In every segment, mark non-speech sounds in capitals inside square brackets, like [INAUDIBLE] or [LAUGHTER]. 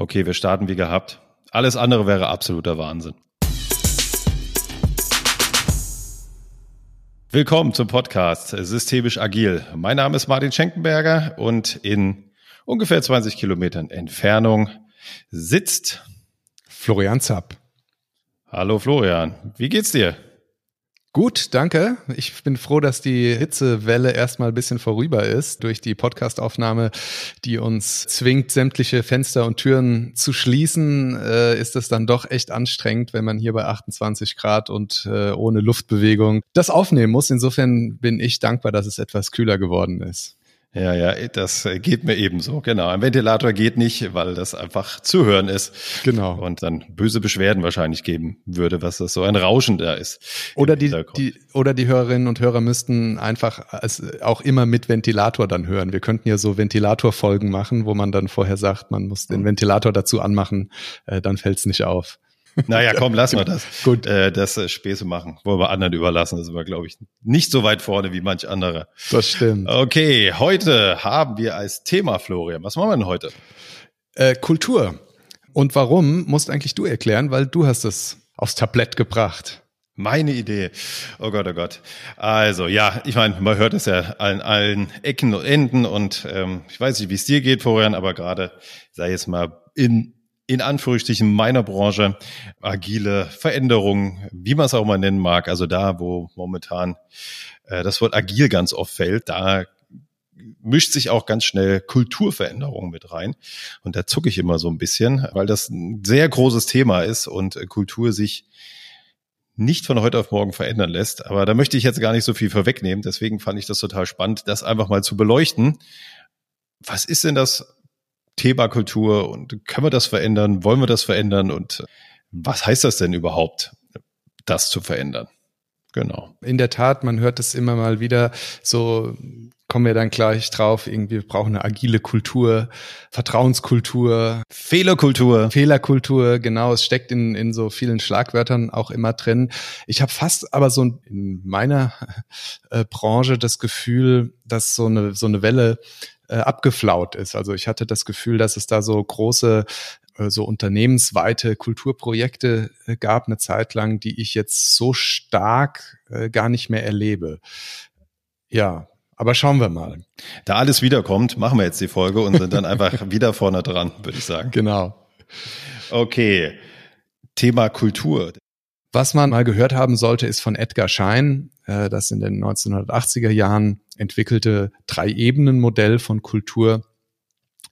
Okay, wir starten wie gehabt. Alles andere wäre absoluter Wahnsinn. Willkommen zum Podcast Systemisch Agil. Mein Name ist Martin Schenkenberger und in ungefähr 20 Kilometern Entfernung sitzt Florian Zapp. Hallo Florian, wie geht's dir? Gut, danke. Ich bin froh, dass die Hitzewelle erstmal ein bisschen vorüber ist durch die Podcastaufnahme, die uns zwingt, sämtliche Fenster und Türen zu schließen. Äh, ist es dann doch echt anstrengend, wenn man hier bei 28 Grad und äh, ohne Luftbewegung das aufnehmen muss. Insofern bin ich dankbar, dass es etwas kühler geworden ist. Ja, ja, das geht mir ebenso. Genau. Ein Ventilator geht nicht, weil das einfach zu hören ist. Genau. Und dann böse Beschwerden wahrscheinlich geben würde, was das so ein Rauschen da ist. Oder die, die, oder die Hörerinnen und Hörer müssten einfach als, auch immer mit Ventilator dann hören. Wir könnten ja so Ventilatorfolgen machen, wo man dann vorher sagt, man muss den Ventilator dazu anmachen, äh, dann fällt's nicht auf. Naja, komm, lass mal das. [LAUGHS] Gut. Äh, das äh, Späße machen. Wollen wir anderen überlassen. Das sind wir, glaube ich, nicht so weit vorne wie manch andere. Das stimmt. Okay, heute haben wir als Thema, Florian, was machen wir denn heute? Äh, Kultur. Und warum, musst eigentlich du erklären, weil du hast es aufs Tablett gebracht. Meine Idee. Oh Gott, oh Gott. Also ja, ich meine, man hört es ja an allen Ecken und Enden und ähm, ich weiß nicht, wie es dir geht, Florian, aber gerade, sei jetzt mal in in Anführungsstrichen meiner Branche agile Veränderungen, wie man es auch mal nennen mag, also da, wo momentan äh, das Wort agil ganz oft fällt, da mischt sich auch ganz schnell Kulturveränderung mit rein. Und da zucke ich immer so ein bisschen, weil das ein sehr großes Thema ist und Kultur sich nicht von heute auf morgen verändern lässt. Aber da möchte ich jetzt gar nicht so viel vorwegnehmen. Deswegen fand ich das total spannend, das einfach mal zu beleuchten. Was ist denn das Thema Kultur und können wir das verändern? Wollen wir das verändern? Und was heißt das denn überhaupt, das zu verändern? Genau. In der Tat, man hört es immer mal wieder, so kommen wir dann gleich drauf, irgendwie wir brauchen eine agile Kultur, Vertrauenskultur, Fehlerkultur. Fehlerkultur, genau, es steckt in, in so vielen Schlagwörtern auch immer drin. Ich habe fast aber so in meiner äh, Branche das Gefühl, dass so eine, so eine Welle äh, abgeflaut ist. Also ich hatte das Gefühl, dass es da so große äh, so unternehmensweite Kulturprojekte äh, gab eine Zeit lang, die ich jetzt so stark äh, gar nicht mehr erlebe. Ja, aber schauen wir mal. Da alles wiederkommt, machen wir jetzt die Folge und sind dann einfach [LAUGHS] wieder vorne dran, würde ich sagen. Genau. Okay. Thema Kultur. Was man mal gehört haben sollte, ist von Edgar Schein, äh, das in den 1980er Jahren entwickelte Drei-Ebenen-Modell von Kultur,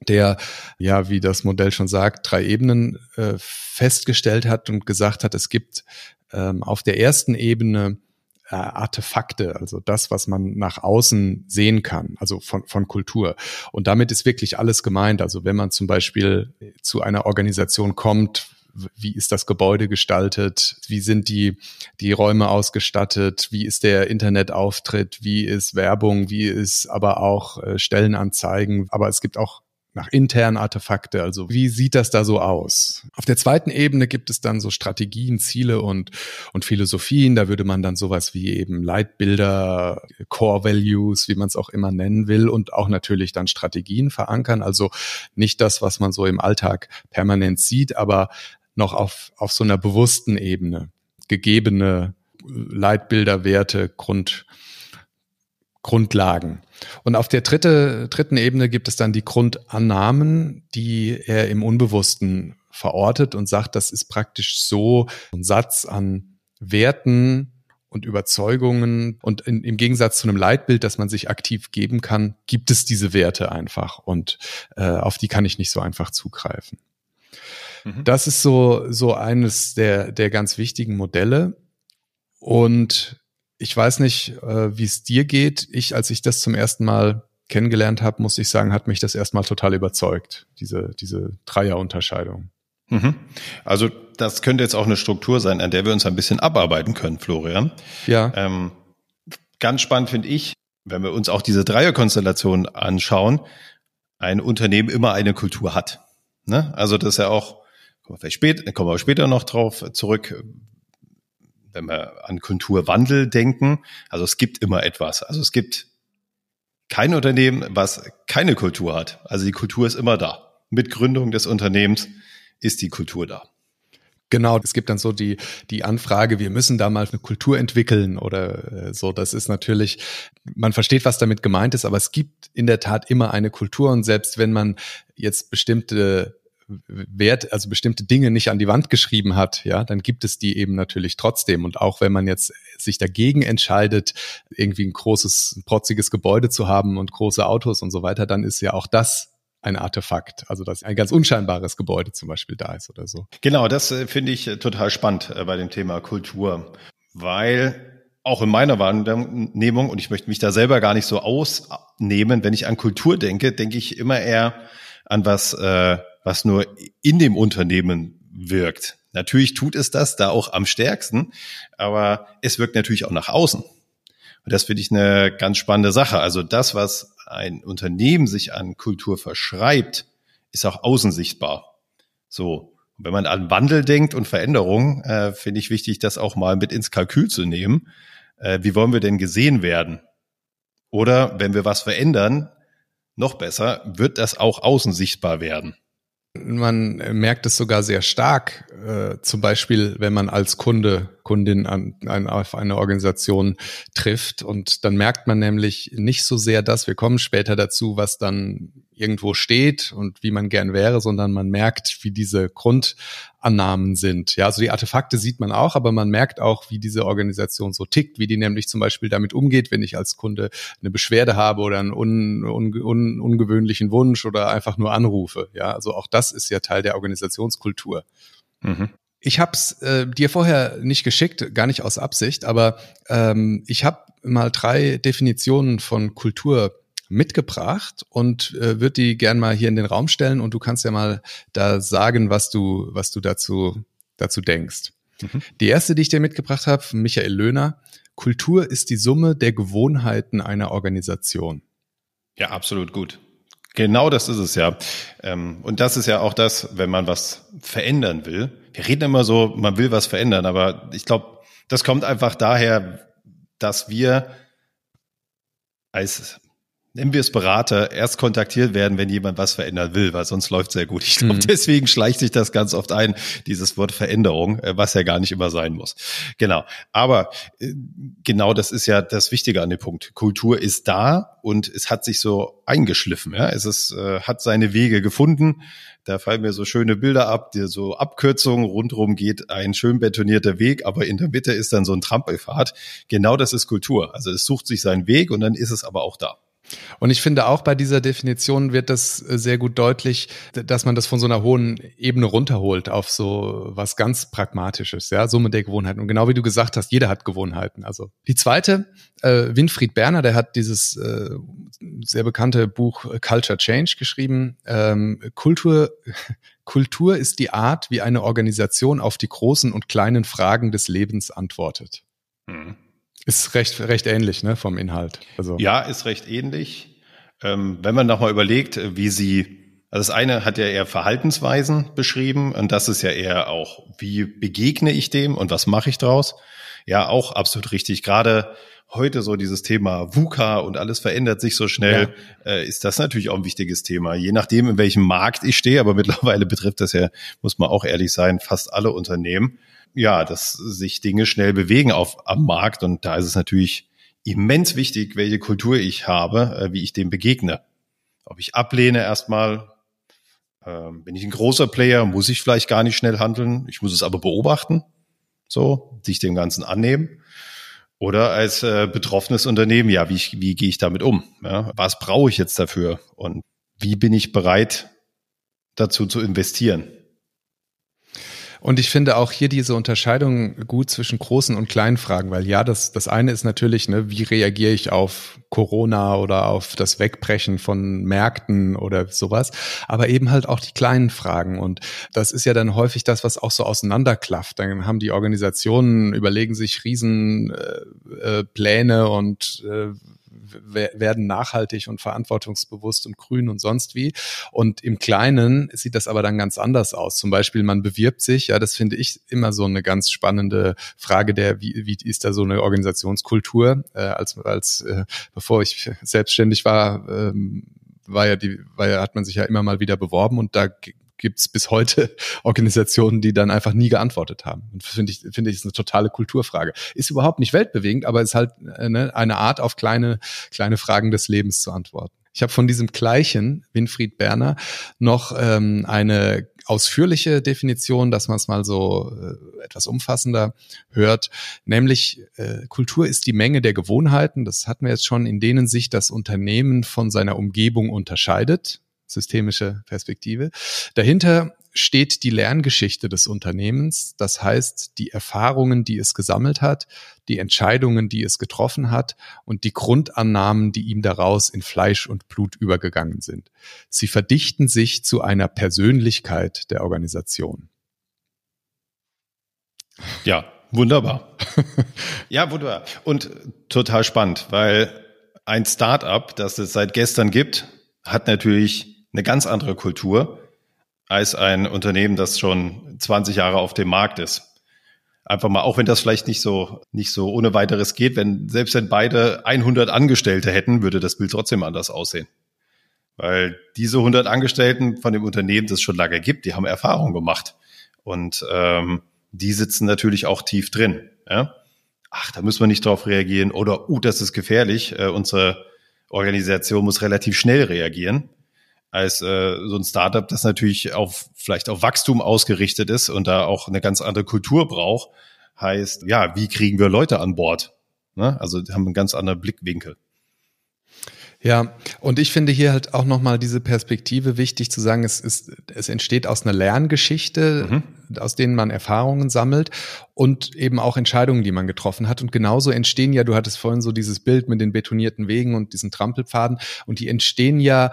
der, ja, wie das Modell schon sagt, drei Ebenen äh, festgestellt hat und gesagt hat, es gibt ähm, auf der ersten Ebene äh, Artefakte, also das, was man nach außen sehen kann, also von, von Kultur. Und damit ist wirklich alles gemeint. Also wenn man zum Beispiel zu einer Organisation kommt, wie ist das Gebäude gestaltet, wie sind die, die Räume ausgestattet, wie ist der Internetauftritt, wie ist Werbung, wie ist aber auch äh, Stellenanzeigen. Aber es gibt auch nach internen Artefakte. Also wie sieht das da so aus? Auf der zweiten Ebene gibt es dann so Strategien, Ziele und, und Philosophien. Da würde man dann sowas wie eben Leitbilder, Core Values, wie man es auch immer nennen will und auch natürlich dann Strategien verankern. Also nicht das, was man so im Alltag permanent sieht, aber noch auf, auf so einer bewussten Ebene gegebene Leitbilder, Werte, Grund, Grundlagen. Und auf der dritte, dritten Ebene gibt es dann die Grundannahmen, die er im Unbewussten verortet und sagt, das ist praktisch so ein Satz an Werten und Überzeugungen. Und in, im Gegensatz zu einem Leitbild, das man sich aktiv geben kann, gibt es diese Werte einfach und äh, auf die kann ich nicht so einfach zugreifen. Mhm. Das ist so, so eines der, der ganz wichtigen Modelle. Und ich weiß nicht, äh, wie es dir geht. Ich, als ich das zum ersten Mal kennengelernt habe, muss ich sagen, hat mich das erstmal total überzeugt, diese, diese Dreierunterscheidung. Mhm. Also das könnte jetzt auch eine Struktur sein, an der wir uns ein bisschen abarbeiten können, Florian. Ja. Ähm, ganz spannend finde ich, wenn wir uns auch diese Dreierkonstellation anschauen, ein Unternehmen immer eine Kultur hat. Ne? Also das ist ja auch kommen wir vielleicht später, kommen wir später noch drauf zurück, wenn wir an Kulturwandel denken. Also es gibt immer etwas. Also es gibt kein Unternehmen, was keine Kultur hat. Also die Kultur ist immer da. mit Gründung des Unternehmens ist die Kultur da. Genau, es gibt dann so die, die Anfrage, wir müssen da mal eine Kultur entwickeln oder äh, so. Das ist natürlich, man versteht, was damit gemeint ist, aber es gibt in der Tat immer eine Kultur und selbst wenn man jetzt bestimmte Wert, also bestimmte Dinge nicht an die Wand geschrieben hat, ja, dann gibt es die eben natürlich trotzdem. Und auch wenn man jetzt sich dagegen entscheidet, irgendwie ein großes, protziges Gebäude zu haben und große Autos und so weiter, dann ist ja auch das ein Artefakt. Also dass ein ganz unscheinbares Gebäude zum Beispiel da ist oder so. Genau, das äh, finde ich äh, total spannend äh, bei dem Thema Kultur, weil auch in meiner Wahrnehmung, und ich möchte mich da selber gar nicht so ausnehmen, wenn ich an Kultur denke, denke ich immer eher an was, äh, was nur in dem Unternehmen wirkt. Natürlich tut es das da auch am stärksten, aber es wirkt natürlich auch nach außen. Und das finde ich eine ganz spannende Sache. Also das, was ein Unternehmen sich an Kultur verschreibt, ist auch außen sichtbar. So. Wenn man an Wandel denkt und Veränderung, äh, finde ich wichtig, das auch mal mit ins Kalkül zu nehmen. Äh, wie wollen wir denn gesehen werden? Oder wenn wir was verändern, noch besser, wird das auch außen sichtbar werden. Man merkt es sogar sehr stark, äh, zum Beispiel, wenn man als Kunde, Kundin an, an, auf eine Organisation trifft. Und dann merkt man nämlich nicht so sehr das, wir kommen später dazu, was dann irgendwo steht und wie man gern wäre, sondern man merkt, wie diese Grundannahmen sind. Ja, also die Artefakte sieht man auch, aber man merkt auch, wie diese Organisation so tickt, wie die nämlich zum Beispiel damit umgeht, wenn ich als Kunde eine Beschwerde habe oder einen un, un, un, ungewöhnlichen Wunsch oder einfach nur anrufe. Ja, also auch das ist ja Teil der Organisationskultur. Mhm. Ich habe es äh, dir vorher nicht geschickt, gar nicht aus Absicht, aber ähm, ich habe mal drei Definitionen von Kultur mitgebracht und äh, würde die gern mal hier in den Raum stellen und du kannst ja mal da sagen, was du, was du dazu, dazu denkst. Mhm. Die erste, die ich dir mitgebracht habe, Michael Löhner. Kultur ist die Summe der Gewohnheiten einer Organisation. Ja, absolut gut. Genau das ist es ja. Ähm, und das ist ja auch das, wenn man was verändern will. Wir reden immer so, man will was verändern, aber ich glaube, das kommt einfach daher, dass wir als nennen wir es Berater, erst kontaktiert werden, wenn jemand was verändern will, weil sonst läuft sehr gut. Ich glaube, mhm. deswegen schleicht sich das ganz oft ein, dieses Wort Veränderung, äh, was ja gar nicht immer sein muss. Genau. Aber äh, genau das ist ja das Wichtige an dem Punkt. Kultur ist da und es hat sich so eingeschliffen. Ja? Es ist, äh, hat seine Wege gefunden. Da fallen mir so schöne Bilder ab, die so Abkürzungen, rundherum geht ein schön betonierter Weg, aber in der Mitte ist dann so ein Trampelpfad. Genau das ist Kultur. Also es sucht sich seinen Weg und dann ist es aber auch da. Und ich finde auch bei dieser Definition wird das äh, sehr gut deutlich, dass man das von so einer hohen Ebene runterholt auf so was ganz Pragmatisches, ja, Summe der Gewohnheiten. Und genau wie du gesagt hast, jeder hat Gewohnheiten. Also die zweite, äh, Winfried Berner, der hat dieses äh, sehr bekannte Buch Culture Change geschrieben. Ähm, Kultur, [LAUGHS] Kultur ist die Art, wie eine Organisation auf die großen und kleinen Fragen des Lebens antwortet. Mhm. Ist recht, recht ähnlich, ne, vom Inhalt. Also. Ja, ist recht ähnlich. Ähm, wenn man nochmal überlegt, äh, wie sie, also das eine hat ja eher Verhaltensweisen beschrieben und das ist ja eher auch, wie begegne ich dem und was mache ich draus? Ja, auch absolut richtig. Gerade heute so dieses Thema VUCA und alles verändert sich so schnell, ja. äh, ist das natürlich auch ein wichtiges Thema. Je nachdem, in welchem Markt ich stehe, aber mittlerweile betrifft das ja, muss man auch ehrlich sein, fast alle Unternehmen ja, dass sich Dinge schnell bewegen auf am Markt und da ist es natürlich immens wichtig, welche Kultur ich habe, äh, wie ich dem begegne. Ob ich ablehne erstmal, äh, bin ich ein großer Player, muss ich vielleicht gar nicht schnell handeln, ich muss es aber beobachten, so, sich dem Ganzen annehmen. Oder als äh, betroffenes Unternehmen, ja, wie, wie gehe ich damit um? Ja? Was brauche ich jetzt dafür? Und wie bin ich bereit, dazu zu investieren? Und ich finde auch hier diese Unterscheidung gut zwischen großen und kleinen Fragen, weil ja, das, das eine ist natürlich, ne, wie reagiere ich auf Corona oder auf das Wegbrechen von Märkten oder sowas, aber eben halt auch die kleinen Fragen. Und das ist ja dann häufig das, was auch so auseinanderklafft. Dann haben die Organisationen, überlegen sich Riesenpläne äh, äh, und äh, werden nachhaltig und verantwortungsbewusst und grün und sonst wie. Und im Kleinen sieht das aber dann ganz anders aus. Zum Beispiel, man bewirbt sich, ja, das finde ich immer so eine ganz spannende Frage der, wie, wie ist da so eine Organisationskultur, äh, als, als äh, bevor ich selbstständig war, ähm, war ja die, war ja, hat man sich ja immer mal wieder beworben und da gibt's bis heute [LAUGHS] Organisationen, die dann einfach nie geantwortet haben. Und finde ich, finde ich, ist eine totale Kulturfrage. Ist überhaupt nicht weltbewegend, aber ist halt äh, ne, eine Art, auf kleine, kleine Fragen des Lebens zu antworten. Ich habe von diesem gleichen Winfried Berner noch ähm, eine ausführliche Definition, dass man es mal so äh, etwas umfassender hört, nämlich äh, Kultur ist die Menge der Gewohnheiten, das hatten wir jetzt schon, in denen sich das Unternehmen von seiner Umgebung unterscheidet systemische Perspektive. Dahinter steht die Lerngeschichte des Unternehmens, das heißt die Erfahrungen, die es gesammelt hat, die Entscheidungen, die es getroffen hat und die Grundannahmen, die ihm daraus in Fleisch und Blut übergegangen sind. Sie verdichten sich zu einer Persönlichkeit der Organisation. Ja, wunderbar. [LAUGHS] ja, wunderbar. Und total spannend, weil ein Startup, das es seit gestern gibt, hat natürlich eine ganz andere Kultur als ein Unternehmen, das schon 20 Jahre auf dem Markt ist. Einfach mal, auch wenn das vielleicht nicht so, nicht so ohne weiteres geht, wenn, selbst wenn beide 100 Angestellte hätten, würde das Bild trotzdem anders aussehen. Weil diese 100 Angestellten von dem Unternehmen, das es schon lange gibt, die haben Erfahrung gemacht. Und ähm, die sitzen natürlich auch tief drin. Ja? Ach, da müssen wir nicht drauf reagieren. Oder, uh, das ist gefährlich. Äh, unsere Organisation muss relativ schnell reagieren als äh, so ein Startup, das natürlich auf vielleicht auf Wachstum ausgerichtet ist und da auch eine ganz andere Kultur braucht, heißt, ja, wie kriegen wir Leute an Bord? Ne? Also haben einen ganz anderen Blickwinkel. Ja, und ich finde hier halt auch nochmal diese Perspektive wichtig zu sagen, es ist, es entsteht aus einer Lerngeschichte, mhm. aus denen man Erfahrungen sammelt und eben auch Entscheidungen, die man getroffen hat. Und genauso entstehen ja, du hattest vorhin so dieses Bild mit den betonierten Wegen und diesen Trampelpfaden und die entstehen ja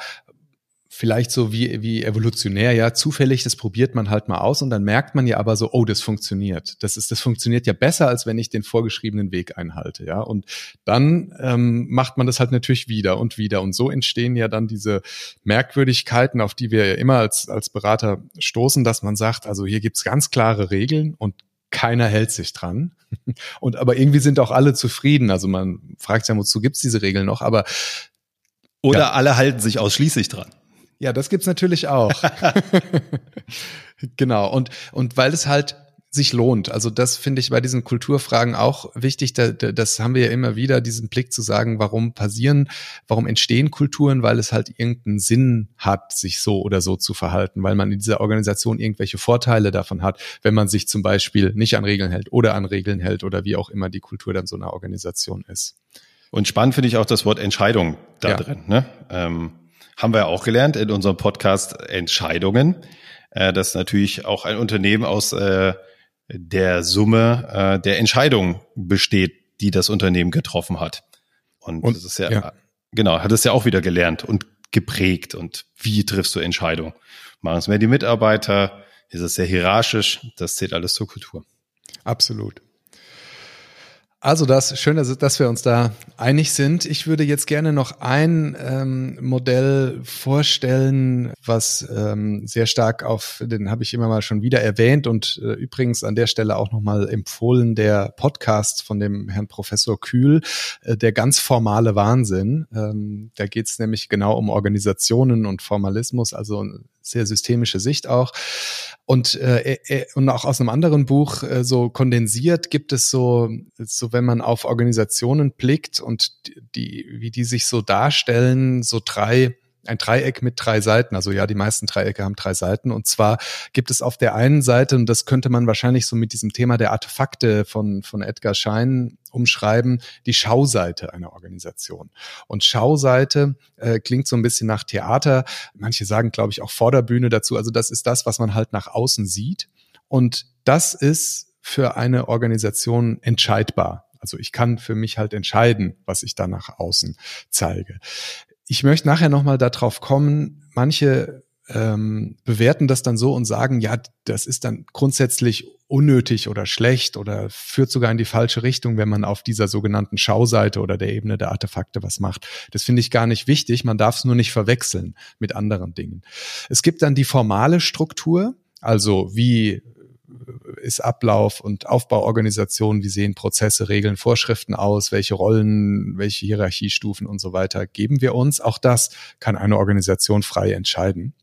vielleicht so wie, wie evolutionär, ja, zufällig, das probiert man halt mal aus und dann merkt man ja aber so, oh, das funktioniert. Das ist, das funktioniert ja besser, als wenn ich den vorgeschriebenen Weg einhalte, ja. Und dann ähm, macht man das halt natürlich wieder und wieder. Und so entstehen ja dann diese Merkwürdigkeiten, auf die wir ja immer als, als Berater stoßen, dass man sagt, also hier gibt's ganz klare Regeln und keiner hält sich dran. [LAUGHS] Und aber irgendwie sind auch alle zufrieden. Also man fragt sich ja, wozu gibt's diese Regeln noch? Aber oder ja. alle halten sich ausschließlich dran. Ja, das gibt's natürlich auch. [LAUGHS] genau. Und, und weil es halt sich lohnt. Also das finde ich bei diesen Kulturfragen auch wichtig. Da, da, das haben wir ja immer wieder, diesen Blick zu sagen, warum passieren, warum entstehen Kulturen, weil es halt irgendeinen Sinn hat, sich so oder so zu verhalten, weil man in dieser Organisation irgendwelche Vorteile davon hat, wenn man sich zum Beispiel nicht an Regeln hält oder an Regeln hält oder wie auch immer die Kultur dann so einer Organisation ist. Und spannend finde ich auch das Wort Entscheidung da ja. drin. Ne? Ähm haben wir ja auch gelernt in unserem Podcast Entscheidungen, äh, dass natürlich auch ein Unternehmen aus äh, der Summe äh, der Entscheidungen besteht, die das Unternehmen getroffen hat. Und, und das ist ja, ja, genau, hat es ja auch wieder gelernt und geprägt. Und wie triffst du Entscheidungen? Machen es mehr die Mitarbeiter? Ist es sehr hierarchisch? Das zählt alles zur Kultur. Absolut. Also das, schön, dass, wir uns da einig sind. Ich würde jetzt gerne noch ein ähm, Modell vorstellen, was ähm, sehr stark auf, den habe ich immer mal schon wieder erwähnt und äh, übrigens an der Stelle auch nochmal empfohlen, der Podcast von dem Herrn Professor Kühl, äh, der ganz formale Wahnsinn. Ähm, da geht es nämlich genau um Organisationen und Formalismus, also sehr systemische Sicht auch. Und, äh, äh, und auch aus einem anderen Buch äh, so kondensiert gibt es so, so wenn man auf Organisationen blickt und die, wie die sich so darstellen, so drei ein Dreieck mit drei Seiten. Also ja, die meisten Dreiecke haben drei Seiten. Und zwar gibt es auf der einen Seite, und das könnte man wahrscheinlich so mit diesem Thema der Artefakte von, von Edgar Schein umschreiben, die Schauseite einer Organisation. Und Schauseite äh, klingt so ein bisschen nach Theater. Manche sagen, glaube ich, auch Vorderbühne dazu. Also das ist das, was man halt nach außen sieht. Und das ist für eine Organisation entscheidbar. Also ich kann für mich halt entscheiden, was ich da nach außen zeige. Ich möchte nachher nochmal darauf kommen, manche ähm, bewerten das dann so und sagen, ja, das ist dann grundsätzlich unnötig oder schlecht oder führt sogar in die falsche Richtung, wenn man auf dieser sogenannten Schauseite oder der Ebene der Artefakte was macht. Das finde ich gar nicht wichtig. Man darf es nur nicht verwechseln mit anderen Dingen. Es gibt dann die formale Struktur, also wie ist Ablauf und Aufbauorganisation, wie sehen Prozesse, Regeln, Vorschriften aus, welche Rollen, welche Hierarchiestufen und so weiter geben wir uns. Auch das kann eine Organisation frei entscheiden.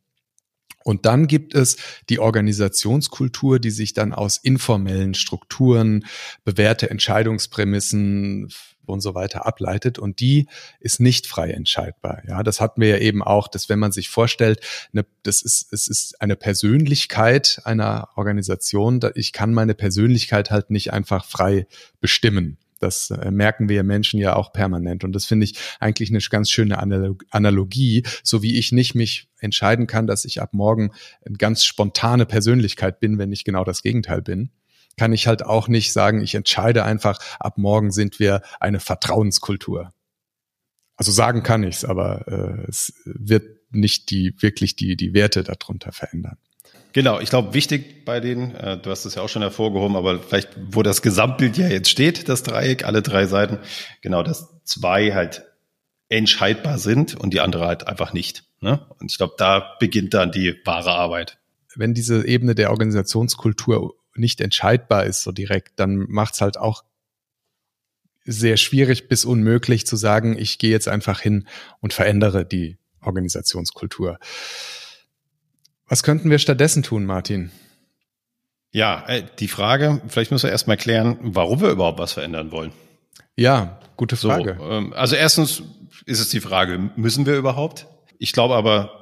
Und dann gibt es die Organisationskultur, die sich dann aus informellen Strukturen, bewährte Entscheidungsprämissen, und so weiter ableitet und die ist nicht frei entscheidbar. Ja, das hatten wir ja eben auch, dass wenn man sich vorstellt, eine, das ist es ist eine Persönlichkeit einer Organisation, ich kann meine Persönlichkeit halt nicht einfach frei bestimmen. Das äh, merken wir Menschen ja auch permanent. Und das finde ich eigentlich eine ganz schöne Analogie, so wie ich nicht mich entscheiden kann, dass ich ab morgen eine ganz spontane Persönlichkeit bin, wenn ich genau das Gegenteil bin kann ich halt auch nicht sagen, ich entscheide einfach, ab morgen sind wir eine Vertrauenskultur. Also sagen kann ich's, aber äh, es wird nicht die wirklich die die Werte darunter verändern. Genau, ich glaube, wichtig bei denen, äh, du hast es ja auch schon hervorgehoben, aber vielleicht, wo das Gesamtbild ja jetzt steht, das Dreieck, alle drei Seiten, genau, dass zwei halt entscheidbar sind und die andere halt einfach nicht. Ne? Und ich glaube, da beginnt dann die wahre Arbeit. Wenn diese Ebene der Organisationskultur nicht entscheidbar ist so direkt, dann macht's halt auch sehr schwierig bis unmöglich zu sagen, ich gehe jetzt einfach hin und verändere die Organisationskultur. Was könnten wir stattdessen tun, Martin? Ja, äh, die Frage, vielleicht müssen wir erstmal klären, warum wir überhaupt was verändern wollen. Ja, gute Frage. So, ähm, also erstens ist es die Frage, müssen wir überhaupt? Ich glaube aber,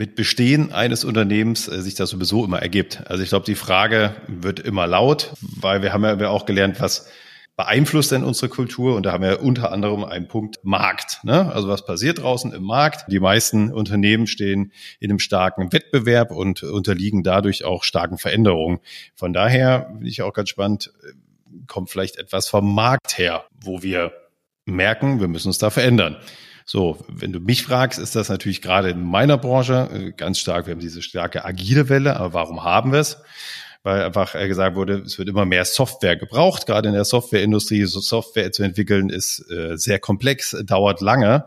mit Bestehen eines Unternehmens äh, sich das sowieso immer ergibt. Also ich glaube, die Frage wird immer laut, weil wir haben ja auch gelernt, was beeinflusst denn unsere Kultur? Und da haben wir unter anderem einen Punkt Markt. Ne? Also was passiert draußen im Markt? Die meisten Unternehmen stehen in einem starken Wettbewerb und unterliegen dadurch auch starken Veränderungen. Von daher bin ich auch ganz spannend, äh, kommt vielleicht etwas vom Markt her, wo wir merken, wir müssen uns da verändern. So, wenn du mich fragst, ist das natürlich gerade in meiner Branche äh, ganz stark. Wir haben diese starke agile Welle, aber warum haben wir es? Weil einfach äh, gesagt wurde, es wird immer mehr Software gebraucht. Gerade in der Softwareindustrie, so Software zu entwickeln, ist äh, sehr komplex, dauert lange.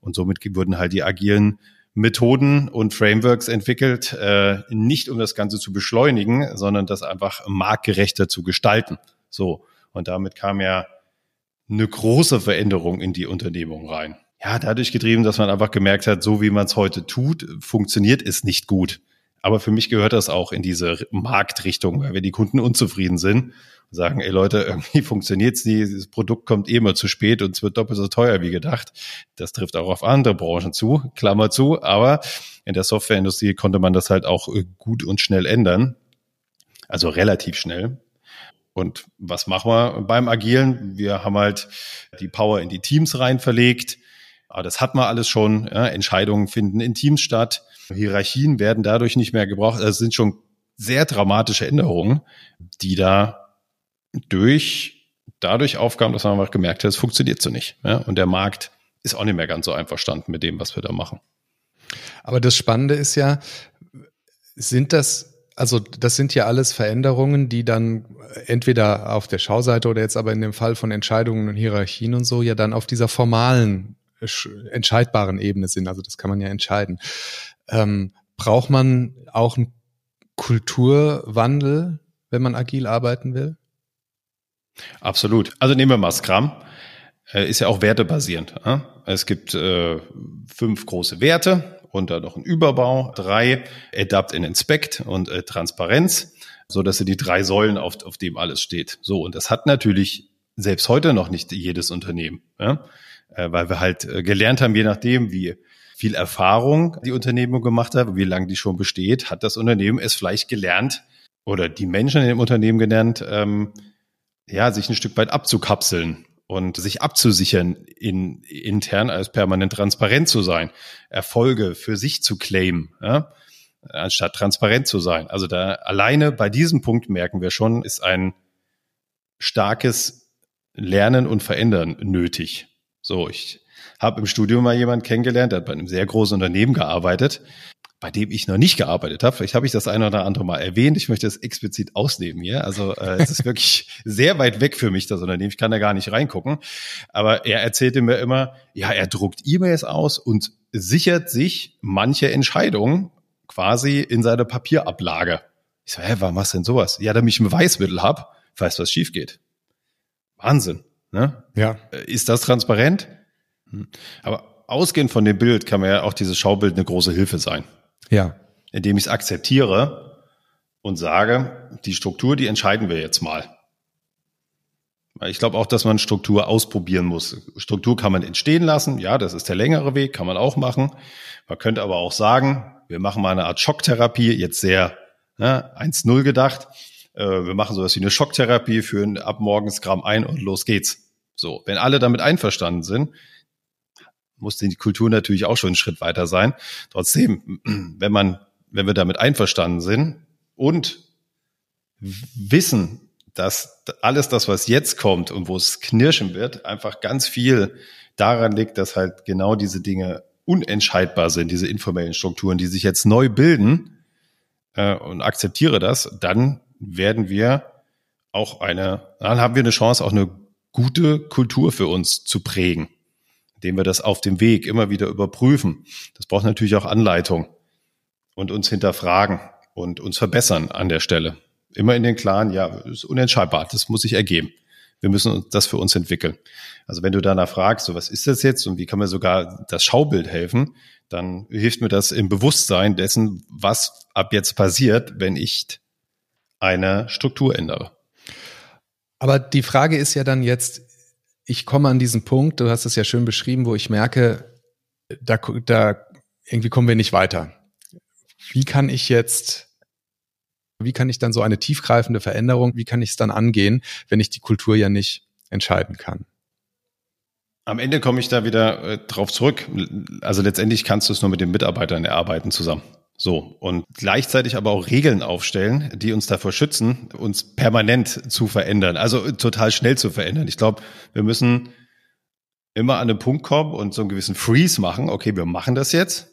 Und somit wurden halt die agilen Methoden und Frameworks entwickelt, nicht um das Ganze zu beschleunigen, sondern das einfach marktgerechter zu gestalten. So. Und damit kam ja eine große Veränderung in die Unternehmung rein ja, dadurch getrieben, dass man einfach gemerkt hat, so wie man es heute tut, funktioniert es nicht gut. Aber für mich gehört das auch in diese Marktrichtung, weil wir die Kunden unzufrieden sind und sagen, ey Leute, [LAUGHS] irgendwie funktioniert's nie, das Produkt kommt eh immer zu spät und es wird doppelt so teuer wie gedacht. Das trifft auch auf andere Branchen zu, Klammer zu, aber in der Softwareindustrie konnte man das halt auch äh, gut und schnell ändern. Also relativ schnell. Und was machen wir beim Agilen? Wir haben halt die Power in die Teams rein verlegt aber das hat man alles schon. Ja, Entscheidungen finden in Teams statt. Hierarchien werden dadurch nicht mehr gebraucht. Es sind schon sehr dramatische Änderungen, die da durch, dadurch aufkamen, dass man einfach gemerkt hat, es funktioniert so nicht. Ja? Und der Markt ist auch nicht mehr ganz so einverstanden mit dem, was wir da machen. Aber das Spannende ist ja, sind das also das sind ja alles Veränderungen, die dann entweder auf der Schauseite oder jetzt aber in dem Fall von Entscheidungen und Hierarchien und so ja dann auf dieser formalen entscheidbaren Ebene sind. Also das kann man ja entscheiden. Ähm, braucht man auch einen Kulturwandel, wenn man agil arbeiten will? Absolut. Also nehmen wir mal Scrum. Äh, ist ja auch wertebasierend. Äh? Es gibt äh, fünf große Werte und dann noch ein Überbau, drei Adapt and Inspect und äh, Transparenz, so dass sie die drei Säulen auf, auf dem alles steht. So und das hat natürlich selbst heute noch nicht jedes Unternehmen. Äh, weil wir halt äh, gelernt haben, je nachdem, wie viel Erfahrung die Unternehmung gemacht hat, wie lange die schon besteht, hat das Unternehmen es vielleicht gelernt oder die Menschen in dem Unternehmen gelernt, ähm, ja, sich ein Stück weit abzukapseln und sich abzusichern, in, intern als permanent transparent zu sein, Erfolge für sich zu claimen, ja, anstatt transparent zu sein. Also da alleine bei diesem Punkt merken wir schon, ist ein starkes Lernen und Verändern nötig. So, ich habe im Studium mal jemanden kennengelernt, der hat bei einem sehr großen Unternehmen gearbeitet, bei dem ich noch nicht gearbeitet habe. Vielleicht habe ich das eine oder andere mal erwähnt. Ich möchte es explizit ausnehmen hier. Also äh, es ist wirklich [LAUGHS] sehr weit weg für mich, das Unternehmen. Ich kann da gar nicht reingucken. Aber er erzählte mir immer, ja, er druckt E-Mails aus und sichert sich manche Entscheidungen quasi in seine Papierablage. Ich so, hä, warum machst du denn sowas? Ja, damit ich ein Beweismittel hab, weiß, was schief geht. Wahnsinn. Ne? Ja. Äh, ist das transparent? Hm. Aber ausgehend von dem Bild kann mir ja auch dieses Schaubild eine große Hilfe sein. Ja. Indem ich es akzeptiere und sage, die Struktur, die entscheiden wir jetzt mal. Ich glaube auch, dass man Struktur ausprobieren muss. Struktur kann man entstehen lassen. Ja, das ist der längere Weg, kann man auch machen. Man könnte aber auch sagen, wir machen mal eine Art Schocktherapie, jetzt sehr ne, 1-0 gedacht. Äh, wir machen sowas wie eine Schocktherapie, führen ab morgens Gramm ein und los geht's. So, wenn alle damit einverstanden sind, muss die Kultur natürlich auch schon einen Schritt weiter sein. Trotzdem, [CLEARS THROAT] wenn man, wenn wir damit einverstanden sind und wissen, dass alles das, was jetzt kommt und wo es knirschen wird, einfach ganz viel daran liegt, dass halt genau diese Dinge unentscheidbar sind, diese informellen Strukturen, die sich jetzt neu bilden äh, und akzeptiere das, dann werden wir auch eine, dann haben wir eine Chance, auch eine gute Kultur für uns zu prägen, indem wir das auf dem Weg immer wieder überprüfen. Das braucht natürlich auch Anleitung und uns hinterfragen und uns verbessern an der Stelle. Immer in den Klaren, ja, ist unentscheidbar, das muss sich ergeben. Wir müssen das für uns entwickeln. Also wenn du danach fragst, so was ist das jetzt und wie kann mir sogar das Schaubild helfen, dann hilft mir das im Bewusstsein dessen, was ab jetzt passiert, wenn ich eine Struktur ändere. Aber die Frage ist ja dann jetzt, ich komme an diesen Punkt, du hast es ja schön beschrieben, wo ich merke, da, da irgendwie kommen wir nicht weiter. Wie kann ich jetzt wie kann ich dann so eine tiefgreifende Veränderung, wie kann ich es dann angehen, wenn ich die Kultur ja nicht entscheiden kann? Am Ende komme ich da wieder äh, drauf zurück. Also letztendlich kannst du es nur mit den Mitarbeitern erarbeiten zusammen. So. Und gleichzeitig aber auch Regeln aufstellen, die uns davor schützen, uns permanent zu verändern. Also total schnell zu verändern. Ich glaube, wir müssen immer an den Punkt kommen und so einen gewissen Freeze machen. Okay, wir machen das jetzt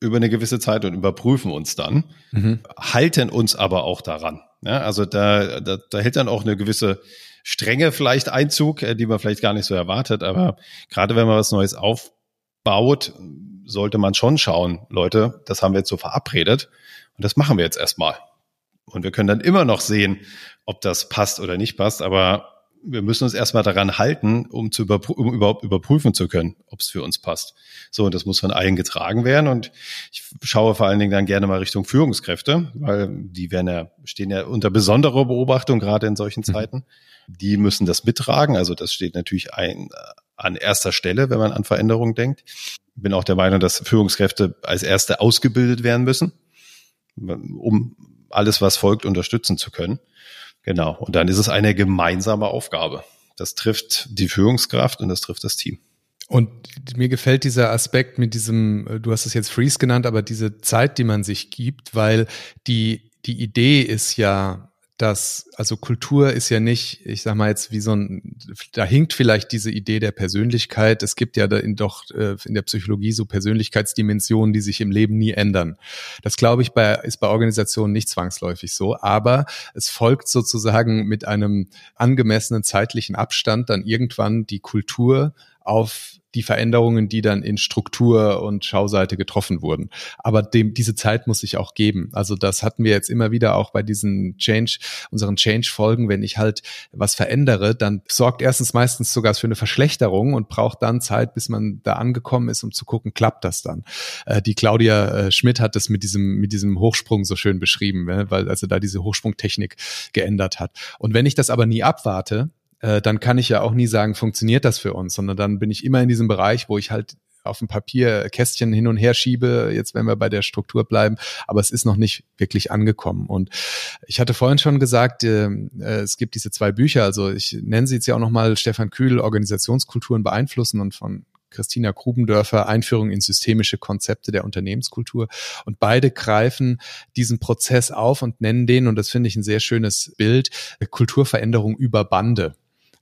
über eine gewisse Zeit und überprüfen uns dann, mhm. halten uns aber auch daran. Ja, also da, da, da hält dann auch eine gewisse Strenge vielleicht Einzug, äh, die man vielleicht gar nicht so erwartet. Aber gerade wenn man was Neues aufbaut, sollte man schon schauen, Leute, das haben wir jetzt so verabredet und das machen wir jetzt erstmal. Und wir können dann immer noch sehen, ob das passt oder nicht passt. Aber wir müssen uns erstmal daran halten, um, zu überprü um überhaupt überprüfen zu können, ob es für uns passt. So, und das muss von allen getragen werden. Und ich schaue vor allen Dingen dann gerne mal Richtung Führungskräfte, weil die werden ja, stehen ja unter besonderer Beobachtung, gerade in solchen mhm. Zeiten. Die müssen das mittragen. Also das steht natürlich ein, an erster Stelle, wenn man an Veränderungen denkt. Bin auch der Meinung, dass Führungskräfte als Erste ausgebildet werden müssen, um alles, was folgt, unterstützen zu können. Genau. Und dann ist es eine gemeinsame Aufgabe. Das trifft die Führungskraft und das trifft das Team. Und mir gefällt dieser Aspekt mit diesem, äh, du hast es jetzt Freeze genannt, aber diese Zeit, die man sich gibt, weil die, die Idee ist ja, dass, also Kultur ist ja nicht, ich sag mal jetzt wie so ein, da hinkt vielleicht diese Idee der Persönlichkeit. Es gibt ja da in, doch äh, in der Psychologie so Persönlichkeitsdimensionen, die sich im Leben nie ändern. Das glaube ich bei, ist bei Organisationen nicht zwangsläufig so, aber es folgt sozusagen mit einem angemessenen zeitlichen Abstand dann irgendwann die Kultur auf die Veränderungen, die dann in Struktur und Schauseite getroffen wurden. Aber dem, diese Zeit muss sich auch geben. Also das hatten wir jetzt immer wieder auch bei diesen Change, unseren Change-Folgen. Wenn ich halt was verändere, dann sorgt erstens meistens sogar für eine Verschlechterung und braucht dann Zeit, bis man da angekommen ist, um zu gucken, klappt das dann. Äh, die Claudia äh, Schmidt hat das mit diesem, mit diesem Hochsprung so schön beschrieben, ne? weil also da diese Hochsprungtechnik geändert hat. Und wenn ich das aber nie abwarte, äh, dann kann ich ja auch nie sagen, funktioniert das für uns, sondern dann bin ich immer in diesem Bereich, wo ich halt auf dem Papier Kästchen hin und her schiebe, jetzt wenn wir bei der Struktur bleiben, aber es ist noch nicht wirklich angekommen. Und ich hatte vorhin schon gesagt, äh, äh, es gibt diese zwei Bücher, also ich nenne sie jetzt ja auch nochmal Stefan Kühl, Organisationskulturen beeinflussen und von Christina Grubendörfer, Einführung in systemische Konzepte der Unternehmenskultur. Und beide greifen diesen Prozess auf und nennen den, und das finde ich ein sehr schönes Bild, Kulturveränderung über Bande.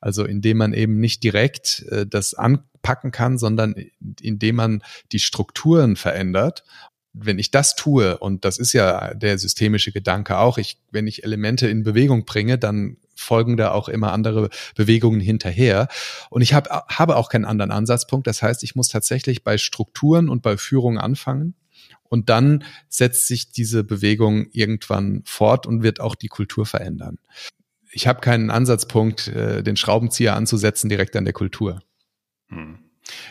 Also indem man eben nicht direkt äh, das anpacken kann, sondern indem man die Strukturen verändert wenn ich das tue, und das ist ja der systemische Gedanke auch, ich, wenn ich Elemente in Bewegung bringe, dann folgen da auch immer andere Bewegungen hinterher. Und ich hab, habe auch keinen anderen Ansatzpunkt. Das heißt, ich muss tatsächlich bei Strukturen und bei Führung anfangen Und dann setzt sich diese Bewegung irgendwann fort und wird auch die Kultur verändern. Ich habe keinen Ansatzpunkt, äh, den Schraubenzieher anzusetzen direkt an der Kultur. Hm.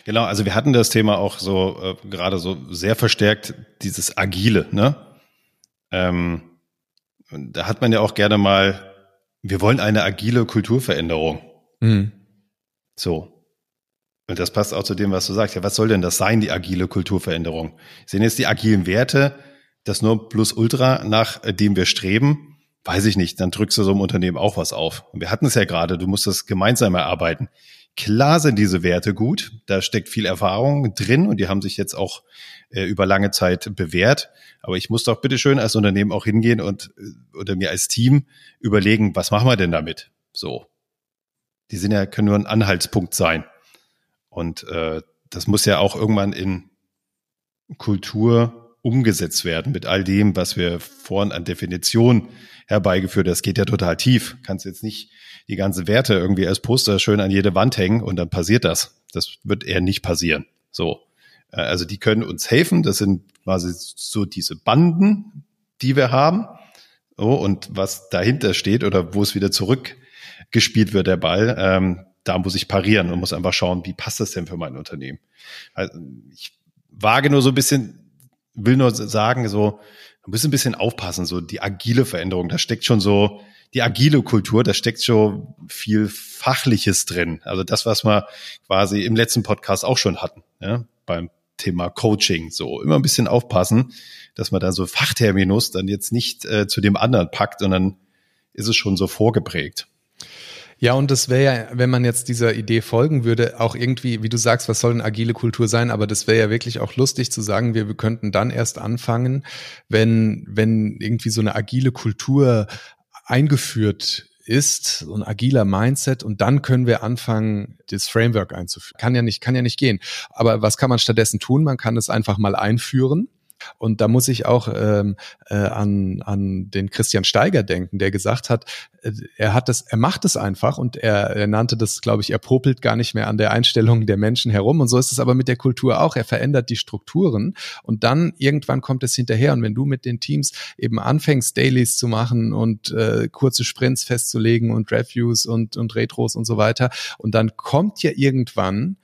Genau, also wir hatten das Thema auch so äh, gerade so sehr verstärkt, dieses Agile, ne? Ähm, da hat man ja auch gerne mal, wir wollen eine agile Kulturveränderung. Mhm. So. Und das passt auch zu dem, was du sagst. Ja, was soll denn das sein, die agile Kulturveränderung? Sind jetzt die agilen Werte das nur plus ultra, nach dem wir streben? Weiß ich nicht. Dann drückst du so im Unternehmen auch was auf. Und wir hatten es ja gerade. Du musst das gemeinsam erarbeiten. Klar sind diese Werte gut. Da steckt viel Erfahrung drin und die haben sich jetzt auch äh, über lange Zeit bewährt. Aber ich muss doch bitteschön als Unternehmen auch hingehen und äh, oder mir als Team überlegen, was machen wir denn damit? So. Die sind ja, können nur ein Anhaltspunkt sein. Und äh, das muss ja auch irgendwann in Kultur umgesetzt werden mit all dem, was wir vorhin an Definition herbeigeführt haben. Das geht ja total tief. Kannst jetzt nicht die ganze Werte irgendwie als Poster schön an jede Wand hängen und dann passiert das. Das wird eher nicht passieren. So. Äh, also die können uns helfen. Das sind quasi so diese Banden, die wir haben. Oh, und was dahinter steht oder wo es wieder zurückgespielt wird, der Ball, ähm, da muss ich parieren und muss einfach schauen, wie passt das denn für mein Unternehmen. Also ich wage nur so ein bisschen, will nur sagen, so, man muss ein bisschen aufpassen, so die agile Veränderung, da steckt schon so, die agile Kultur, da steckt schon viel Fachliches drin. Also das, was wir quasi im letzten Podcast auch schon hatten, ja, beim Thema Coaching. So immer ein bisschen aufpassen, dass man da so Fachterminus dann jetzt nicht äh, zu dem anderen packt dann ist es schon so vorgeprägt. Ja, und das wäre ja, wenn man jetzt dieser Idee folgen würde, auch irgendwie, wie du sagst, was soll eine agile Kultur sein? Aber das wäre ja wirklich auch lustig zu sagen, wir, wir könnten dann erst anfangen, wenn, wenn irgendwie so eine agile Kultur eingeführt ist, so ein agiler Mindset und dann können wir anfangen, das Framework einzuführen. Kann ja nicht, kann ja nicht gehen. Aber was kann man stattdessen tun? Man kann es einfach mal einführen und da muss ich auch ähm, äh, an, an den Christian Steiger denken, der gesagt hat, äh, er hat das, er macht es einfach und er, er nannte das, glaube ich, er popelt gar nicht mehr an der Einstellung der Menschen herum. Und so ist es aber mit der Kultur auch. Er verändert die Strukturen und dann irgendwann kommt es hinterher. Und wenn du mit den Teams eben anfängst, Dailies zu machen und äh, kurze Sprints festzulegen und Reviews und, und Retros und so weiter, und dann kommt ja irgendwann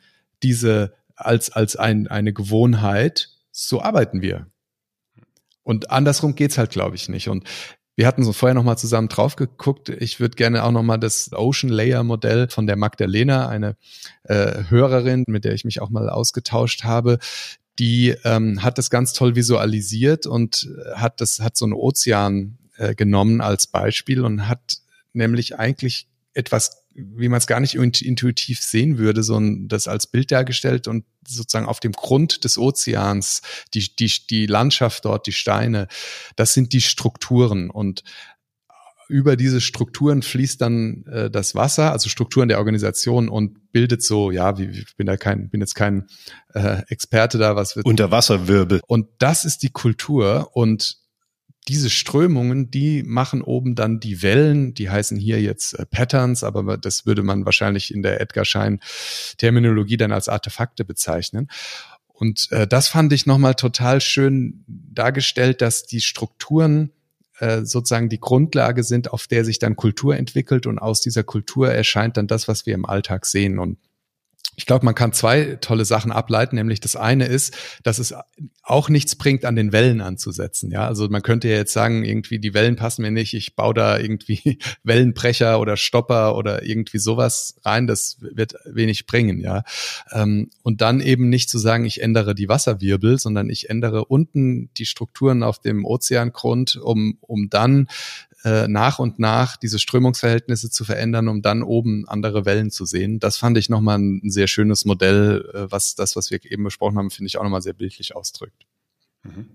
diese als, als ein, eine Gewohnheit, so arbeiten wir. Und andersrum geht's halt, glaube ich, nicht. Und wir hatten so vorher nochmal zusammen drauf geguckt. Ich würde gerne auch nochmal das Ocean Layer Modell von der Magdalena, eine äh, Hörerin, mit der ich mich auch mal ausgetauscht habe, die ähm, hat das ganz toll visualisiert und hat das hat so einen Ozean äh, genommen als Beispiel und hat nämlich eigentlich etwas wie man es gar nicht intuitiv sehen würde, so ein, das als Bild dargestellt und sozusagen auf dem Grund des Ozeans, die, die, die Landschaft dort, die Steine, das sind die Strukturen und über diese Strukturen fließt dann äh, das Wasser, also Strukturen der Organisation und bildet so, ja, wie, ich bin da kein, bin jetzt kein äh, Experte da, was wird. Unterwasserwirbel. Und das ist die Kultur und diese Strömungen, die machen oben dann die Wellen, die heißen hier jetzt äh, Patterns, aber das würde man wahrscheinlich in der Edgar Schein Terminologie dann als Artefakte bezeichnen. Und äh, das fand ich nochmal total schön dargestellt, dass die Strukturen äh, sozusagen die Grundlage sind, auf der sich dann Kultur entwickelt und aus dieser Kultur erscheint dann das, was wir im Alltag sehen. Und ich glaube, man kann zwei tolle Sachen ableiten, nämlich das eine ist, dass es auch nichts bringt, an den Wellen anzusetzen. Ja, also man könnte ja jetzt sagen, irgendwie die Wellen passen mir nicht, ich baue da irgendwie [LAUGHS] Wellenbrecher oder Stopper oder irgendwie sowas rein, das wird wenig bringen. Ja, ähm, und dann eben nicht zu sagen, ich ändere die Wasserwirbel, sondern ich ändere unten die Strukturen auf dem Ozeangrund, um um dann äh, nach und nach diese Strömungsverhältnisse zu verändern, um dann oben andere Wellen zu sehen. Das fand ich nochmal ein sehr schönes Modell, äh, was das, was wir eben besprochen haben, finde ich auch nochmal sehr bildlich ausdrückt. Mhm.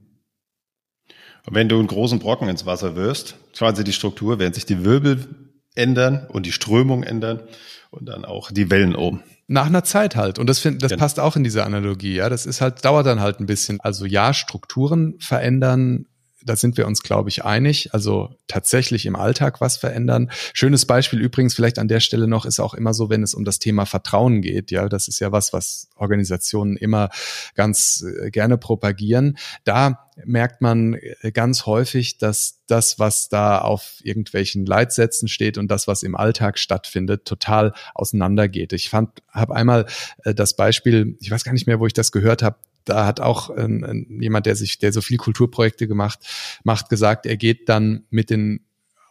Und wenn du einen großen Brocken ins Wasser wirst, quasi die Struktur, werden sich die Wirbel ändern und die Strömung ändern und dann auch die Wellen oben. Nach einer Zeit halt. Und das, find, das genau. passt auch in diese Analogie. Ja, das ist halt, dauert dann halt ein bisschen. Also ja, Strukturen verändern, da sind wir uns, glaube ich, einig. Also tatsächlich im Alltag was verändern. Schönes Beispiel übrigens vielleicht an der Stelle noch ist auch immer so, wenn es um das Thema Vertrauen geht. Ja, das ist ja was, was Organisationen immer ganz äh, gerne propagieren. Da merkt man äh, ganz häufig, dass das, was da auf irgendwelchen Leitsätzen steht und das, was im Alltag stattfindet, total auseinandergeht. Ich fand, habe einmal äh, das Beispiel, ich weiß gar nicht mehr, wo ich das gehört habe, da hat auch äh, jemand, der sich, der so viel Kulturprojekte gemacht, macht, gesagt, er geht dann mit den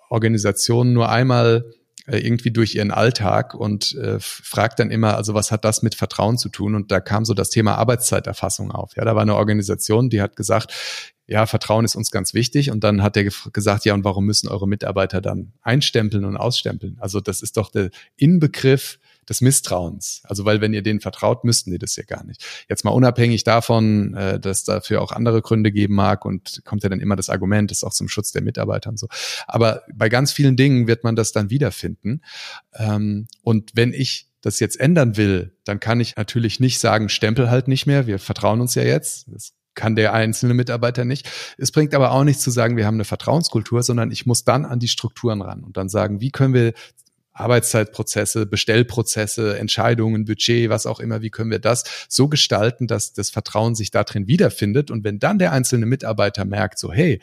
Organisationen nur einmal irgendwie durch ihren Alltag und äh, fragt dann immer, also was hat das mit Vertrauen zu tun? Und da kam so das Thema Arbeitszeiterfassung auf. Ja, da war eine Organisation, die hat gesagt, ja, Vertrauen ist uns ganz wichtig. Und dann hat er gesagt, ja, und warum müssen eure Mitarbeiter dann einstempeln und ausstempeln? Also das ist doch der Inbegriff des Misstrauens. Also weil wenn ihr denen vertraut, müssten die das ja gar nicht. Jetzt mal unabhängig davon, äh, dass dafür auch andere Gründe geben mag und kommt ja dann immer das Argument, das ist auch zum Schutz der Mitarbeiter und so. Aber bei ganz vielen Dingen wird man das dann wiederfinden. Ähm, und wenn ich das jetzt ändern will, dann kann ich natürlich nicht sagen, Stempel halt nicht mehr, wir vertrauen uns ja jetzt. Das kann der einzelne Mitarbeiter nicht. Es bringt aber auch nichts zu sagen, wir haben eine Vertrauenskultur, sondern ich muss dann an die Strukturen ran und dann sagen, wie können wir Arbeitszeitprozesse, Bestellprozesse, Entscheidungen, Budget, was auch immer, wie können wir das so gestalten, dass das Vertrauen sich darin wiederfindet. Und wenn dann der einzelne Mitarbeiter merkt, so, hey,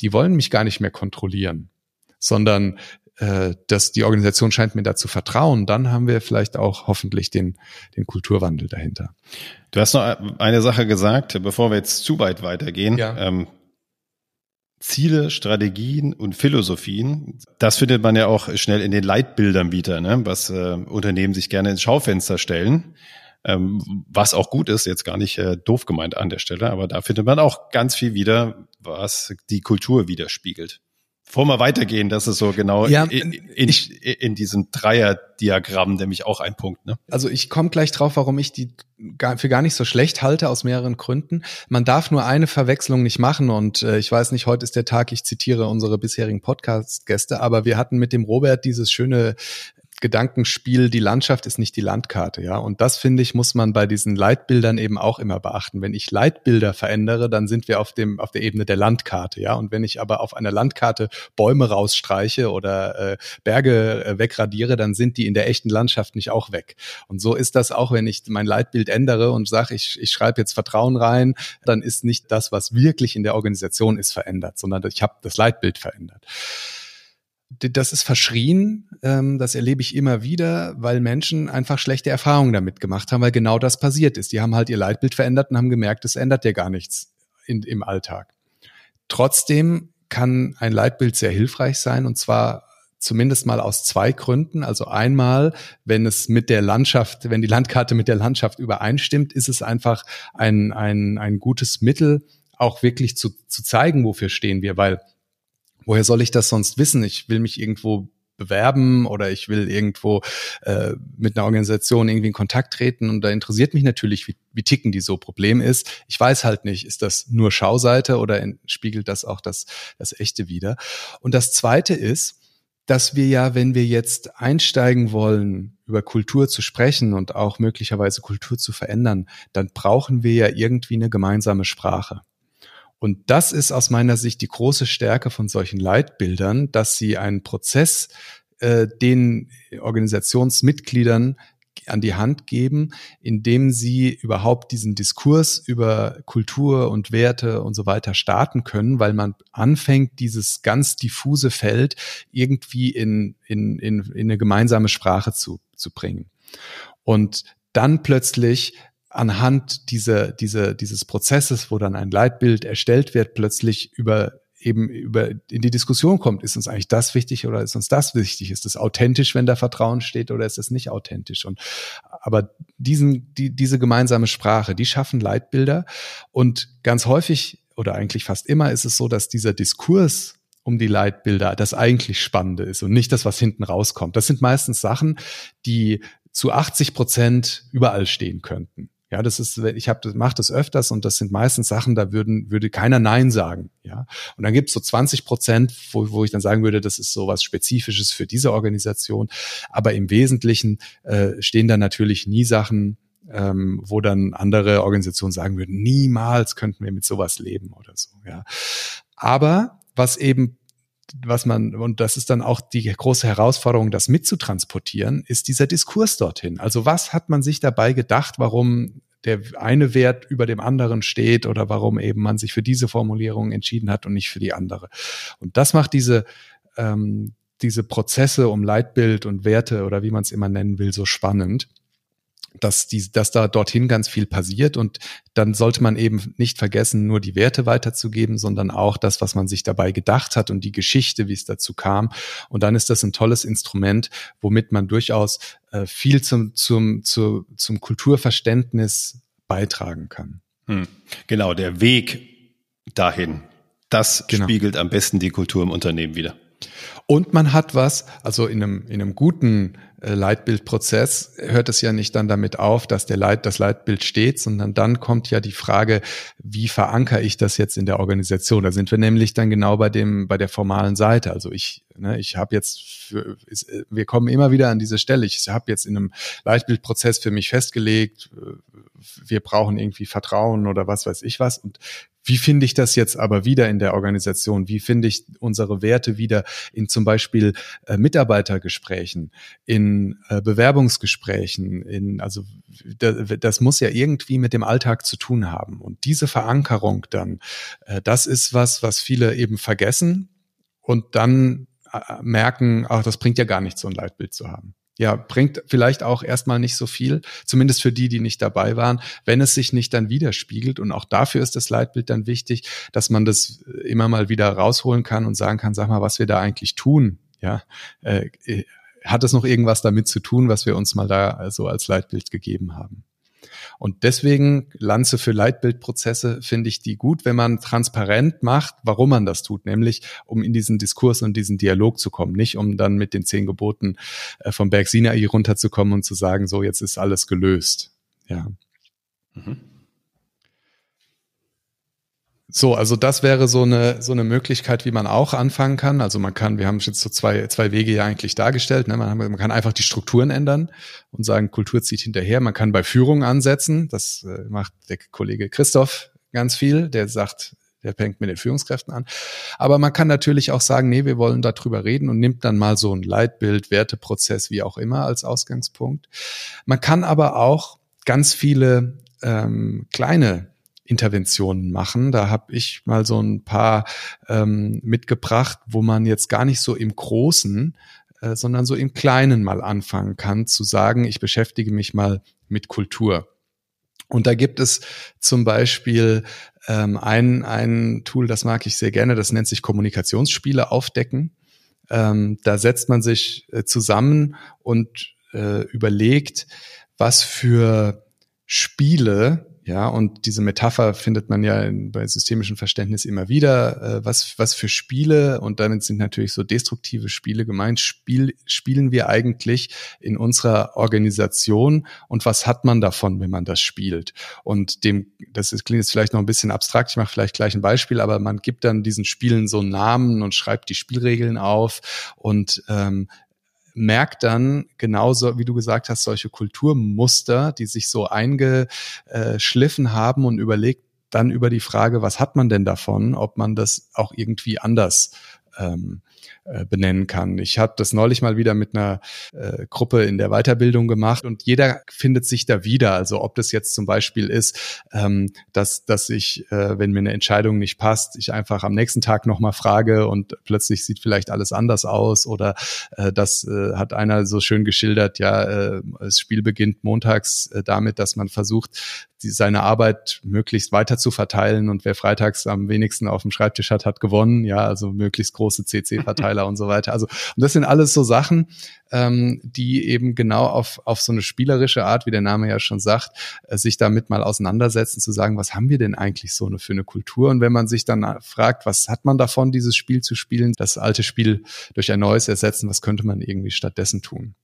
die wollen mich gar nicht mehr kontrollieren, sondern äh, dass die Organisation scheint mir da zu vertrauen, dann haben wir vielleicht auch hoffentlich den, den Kulturwandel dahinter. Du hast noch eine Sache gesagt, bevor wir jetzt zu weit weitergehen. Ja. Ähm, Ziele, Strategien und Philosophien. Das findet man ja auch schnell in den Leitbildern wieder, ne? was äh, Unternehmen sich gerne ins Schaufenster stellen. Ähm, was auch gut ist, jetzt gar nicht äh, doof gemeint an der Stelle, aber da findet man auch ganz viel wieder, was die Kultur widerspiegelt. Bevor wir weitergehen, das ist so genau ja, in, in, in, diesem Dreierdiagramm nämlich auch ein Punkt. Ne? Also ich komme gleich drauf, warum ich die für gar nicht so schlecht halte, aus mehreren Gründen. Man darf nur eine Verwechslung nicht machen und äh, ich weiß nicht, heute ist der Tag, ich zitiere unsere bisherigen Podcast-Gäste, aber wir hatten mit dem Robert dieses schöne Gedankenspiel, die Landschaft ist nicht die Landkarte, ja. Und das finde ich, muss man bei diesen Leitbildern eben auch immer beachten. Wenn ich Leitbilder verändere, dann sind wir auf dem, auf der Ebene der Landkarte, ja. Und wenn ich aber auf einer Landkarte Bäume rausstreiche oder äh, Berge äh, wegradiere, dann sind die in der echten Landschaft nicht auch weg. Und so ist das auch, wenn ich mein Leitbild ändere und sage, ich, ich schreibe jetzt Vertrauen rein, dann ist nicht das, was wirklich in der Organisation ist, verändert, sondern ich habe das Leitbild verändert das ist verschrien, ähm, das erlebe ich immer wieder, weil Menschen einfach schlechte Erfahrungen damit gemacht haben, weil genau das passiert ist. Die haben halt ihr Leitbild verändert und haben gemerkt, es ändert ja gar nichts in, im Alltag. Trotzdem kann ein Leitbild sehr hilfreich sein und zwar zumindest mal aus zwei Gründen. Also einmal, wenn es mit der Landschaft, wenn die Landkarte mit der Landschaft übereinstimmt, ist es einfach ein, ein, ein gutes Mittel, auch wirklich zu, zu zeigen, wofür stehen wir, weil woher soll ich das sonst wissen? Ich will mich irgendwo bewerben oder ich will irgendwo äh, mit einer Organisation irgendwie in Kontakt treten und da interessiert mich natürlich, wie, wie ticken die so. Problem ist, ich weiß halt nicht, ist das nur Schauseite oder spiegelt das auch das, das Echte wieder? Und das Zweite ist, dass wir ja, wenn wir jetzt einsteigen wollen, über Kultur zu sprechen und auch möglicherweise Kultur zu verändern, dann brauchen wir ja irgendwie eine gemeinsame Sprache. Und das ist aus meiner Sicht die große Stärke von solchen Leitbildern, dass sie einen Prozess äh, den Organisationsmitgliedern an die Hand geben, indem sie überhaupt diesen Diskurs über Kultur und Werte und so weiter starten können, weil man anfängt, dieses ganz diffuse Feld irgendwie in, in, in, in eine gemeinsame Sprache zu, zu bringen. Und dann plötzlich anhand dieser, dieser, dieses Prozesses, wo dann ein Leitbild erstellt wird, plötzlich über eben über in die Diskussion kommt, ist uns eigentlich das wichtig oder ist uns das wichtig? Ist es authentisch, wenn da Vertrauen steht oder ist es nicht authentisch? Und aber diesen, die, diese gemeinsame Sprache, die schaffen Leitbilder und ganz häufig oder eigentlich fast immer ist es so, dass dieser Diskurs um die Leitbilder das eigentlich Spannende ist und nicht das, was hinten rauskommt. Das sind meistens Sachen, die zu 80 Prozent überall stehen könnten. Ja, das ist, ich habe, mache das öfters und das sind meistens Sachen, da würden, würde keiner Nein sagen. Ja, und dann gibt es so 20 Prozent, wo, wo ich dann sagen würde, das ist so was Spezifisches für diese Organisation. Aber im Wesentlichen äh, stehen da natürlich nie Sachen, ähm, wo dann andere Organisationen sagen würden, niemals könnten wir mit sowas leben oder so. Ja, aber was eben was man, und das ist dann auch die große Herausforderung, das mitzutransportieren, ist dieser Diskurs dorthin. Also was hat man sich dabei gedacht, warum der eine Wert über dem anderen steht oder warum eben man sich für diese Formulierung entschieden hat und nicht für die andere. Und das macht diese ähm, diese Prozesse um Leitbild und Werte oder wie man es immer nennen will, so spannend dass, die, dass da dorthin ganz viel passiert und dann sollte man eben nicht vergessen, nur die Werte weiterzugeben, sondern auch das, was man sich dabei gedacht hat und die Geschichte, wie es dazu kam. Und dann ist das ein tolles Instrument, womit man durchaus äh, viel zum, zum, zu, zum Kulturverständnis beitragen kann. Hm. Genau, der Weg dahin, das genau. spiegelt am besten die Kultur im Unternehmen wieder. Und man hat was, also in einem, in einem guten Leitbildprozess hört es ja nicht dann damit auf, dass der Leit, das Leitbild steht, sondern dann kommt ja die Frage, wie verankere ich das jetzt in der Organisation? Da sind wir nämlich dann genau bei dem, bei der formalen Seite. Also ich, ne, ich habe jetzt, für, ist, wir kommen immer wieder an diese Stelle. Ich habe jetzt in einem Leitbildprozess für mich festgelegt, äh, wir brauchen irgendwie Vertrauen oder was weiß ich was. Und wie finde ich das jetzt aber wieder in der Organisation? Wie finde ich unsere Werte wieder in zum Beispiel äh, Mitarbeitergesprächen, in äh, Bewerbungsgesprächen, in, also da, das muss ja irgendwie mit dem Alltag zu tun haben. Und diese Verankerung dann, äh, das ist was, was viele eben vergessen und dann äh, merken, ach, das bringt ja gar nichts, so ein Leitbild zu haben ja, bringt vielleicht auch erstmal nicht so viel, zumindest für die, die nicht dabei waren, wenn es sich nicht dann widerspiegelt. Und auch dafür ist das Leitbild dann wichtig, dass man das immer mal wieder rausholen kann und sagen kann, sag mal, was wir da eigentlich tun. Ja, äh, hat es noch irgendwas damit zu tun, was wir uns mal da so als Leitbild gegeben haben? Und deswegen Lanze für Leitbildprozesse finde ich die gut, wenn man transparent macht, warum man das tut, nämlich um in diesen Diskurs und diesen Dialog zu kommen, nicht um dann mit den zehn Geboten äh, vom Berg Sinai runterzukommen und zu sagen, so jetzt ist alles gelöst. Ja. Mhm. So, also das wäre so eine, so eine Möglichkeit, wie man auch anfangen kann. Also man kann, wir haben jetzt so zwei, zwei Wege ja eigentlich dargestellt. Ne? Man, man kann einfach die Strukturen ändern und sagen, Kultur zieht hinterher. Man kann bei Führung ansetzen. Das äh, macht der Kollege Christoph ganz viel. Der sagt, der fängt mit den Führungskräften an. Aber man kann natürlich auch sagen, nee, wir wollen darüber reden und nimmt dann mal so ein Leitbild, Werteprozess, wie auch immer, als Ausgangspunkt. Man kann aber auch ganz viele ähm, kleine Interventionen machen. Da habe ich mal so ein paar ähm, mitgebracht, wo man jetzt gar nicht so im Großen, äh, sondern so im Kleinen mal anfangen kann, zu sagen, ich beschäftige mich mal mit Kultur. Und da gibt es zum Beispiel ähm, ein, ein Tool, das mag ich sehr gerne, das nennt sich Kommunikationsspiele aufdecken. Ähm, da setzt man sich äh, zusammen und äh, überlegt, was für Spiele ja, und diese Metapher findet man ja in, bei systemischem Verständnis immer wieder. Äh, was, was für Spiele, und damit sind natürlich so destruktive Spiele gemeint, Spiel, spielen wir eigentlich in unserer Organisation und was hat man davon, wenn man das spielt? Und dem, das ist, klingt jetzt vielleicht noch ein bisschen abstrakt, ich mache vielleicht gleich ein Beispiel, aber man gibt dann diesen Spielen so Namen und schreibt die Spielregeln auf und ähm, merkt dann genauso, wie du gesagt hast, solche Kulturmuster, die sich so eingeschliffen haben und überlegt dann über die Frage, was hat man denn davon, ob man das auch irgendwie anders ähm, äh, benennen kann. Ich habe das neulich mal wieder mit einer äh, Gruppe in der Weiterbildung gemacht und jeder findet sich da wieder. Also ob das jetzt zum Beispiel ist, ähm, dass, dass ich, äh, wenn mir eine Entscheidung nicht passt, ich einfach am nächsten Tag nochmal frage und plötzlich sieht vielleicht alles anders aus oder äh, das äh, hat einer so schön geschildert, ja, äh, das Spiel beginnt montags äh, damit, dass man versucht, die, seine Arbeit möglichst weiter zu verteilen und wer freitags am wenigsten auf dem Schreibtisch hat, hat gewonnen. Ja, also möglichst große CC-Verteiler [LAUGHS] und so weiter. Also und das sind alles so Sachen, ähm, die eben genau auf, auf so eine spielerische Art, wie der Name ja schon sagt, äh, sich damit mal auseinandersetzen, zu sagen, was haben wir denn eigentlich so eine, für eine Kultur? Und wenn man sich dann fragt, was hat man davon, dieses Spiel zu spielen, das alte Spiel durch ein neues ersetzen, was könnte man irgendwie stattdessen tun?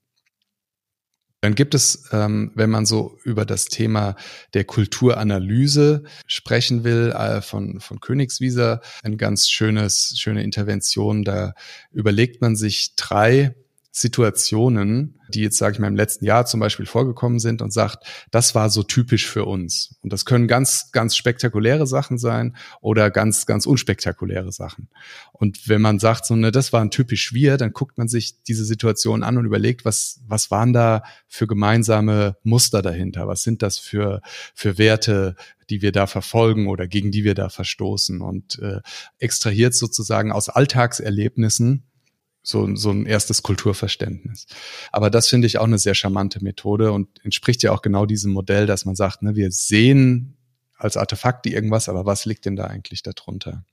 Dann gibt es, ähm, wenn man so über das Thema der Kulturanalyse sprechen will, äh, von, von Königswieser, ein ganz schönes, schöne Intervention. Da überlegt man sich drei Situationen, die jetzt, sage ich mal, im letzten Jahr zum Beispiel vorgekommen sind und sagt, das war so typisch für uns. Und das können ganz, ganz spektakuläre Sachen sein oder ganz, ganz unspektakuläre Sachen. Und wenn man sagt, so, ne, das war ein typisch wir, dann guckt man sich diese Situation an und überlegt, was, was waren da für gemeinsame Muster dahinter? Was sind das für, für Werte, die wir da verfolgen oder gegen die wir da verstoßen und äh, extrahiert sozusagen aus Alltagserlebnissen so, so ein erstes Kulturverständnis. Aber das finde ich auch eine sehr charmante Methode und entspricht ja auch genau diesem Modell, dass man sagt, ne, wir sehen als Artefakte irgendwas, aber was liegt denn da eigentlich darunter?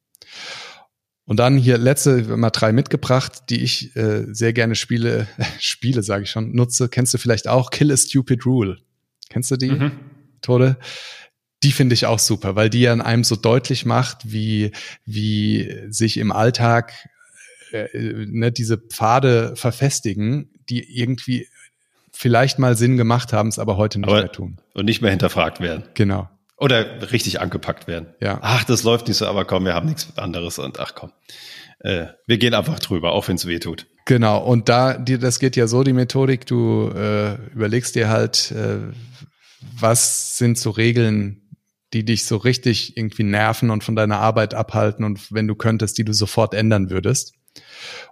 Und dann hier letzte mal drei mitgebracht, die ich äh, sehr gerne spiele, [LAUGHS] spiele sage ich schon, nutze. Kennst du vielleicht auch Kill a Stupid Rule? Kennst du die, mhm. Tode? Die finde ich auch super, weil die an einem so deutlich macht, wie, wie sich im Alltag äh, ne, diese Pfade verfestigen, die irgendwie vielleicht mal Sinn gemacht haben, es aber heute nicht aber, mehr tun. Und nicht mehr hinterfragt werden. Genau. Oder richtig angepackt werden. Ja. Ach, das läuft nicht so, aber komm, wir haben nichts anderes und ach komm. Äh, wir gehen einfach drüber, auch wenn es weh tut. Genau, und da, die, das geht ja so, die Methodik, du äh, überlegst dir halt, äh, was sind so Regeln, die dich so richtig irgendwie nerven und von deiner Arbeit abhalten und wenn du könntest, die du sofort ändern würdest.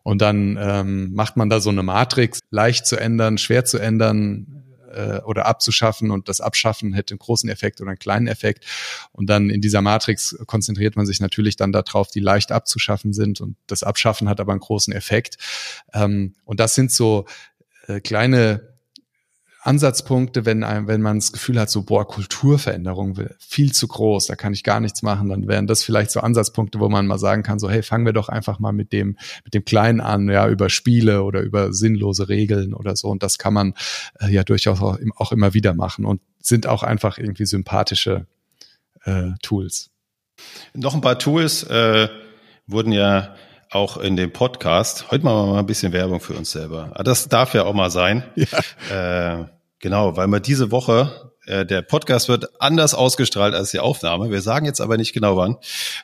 Und dann ähm, macht man da so eine Matrix, leicht zu ändern, schwer zu ändern äh, oder abzuschaffen und das Abschaffen hätte einen großen Effekt oder einen kleinen Effekt. Und dann in dieser Matrix konzentriert man sich natürlich dann darauf, die leicht abzuschaffen sind und das Abschaffen hat aber einen großen Effekt. Ähm, und das sind so äh, kleine Ansatzpunkte, wenn, einem, wenn man das Gefühl hat, so, boah, Kulturveränderung viel zu groß, da kann ich gar nichts machen, dann wären das vielleicht so Ansatzpunkte, wo man mal sagen kann, so, hey, fangen wir doch einfach mal mit dem, mit dem Kleinen an, ja, über Spiele oder über sinnlose Regeln oder so. Und das kann man äh, ja durchaus auch, auch immer wieder machen und sind auch einfach irgendwie sympathische äh, Tools. Noch ein paar Tools äh, wurden ja auch in dem Podcast. Heute machen wir mal ein bisschen Werbung für uns selber. Ah, das darf ja auch mal sein. Ja. Äh, Genau, weil wir diese Woche, äh, der Podcast wird anders ausgestrahlt als die Aufnahme. Wir sagen jetzt aber nicht genau wann,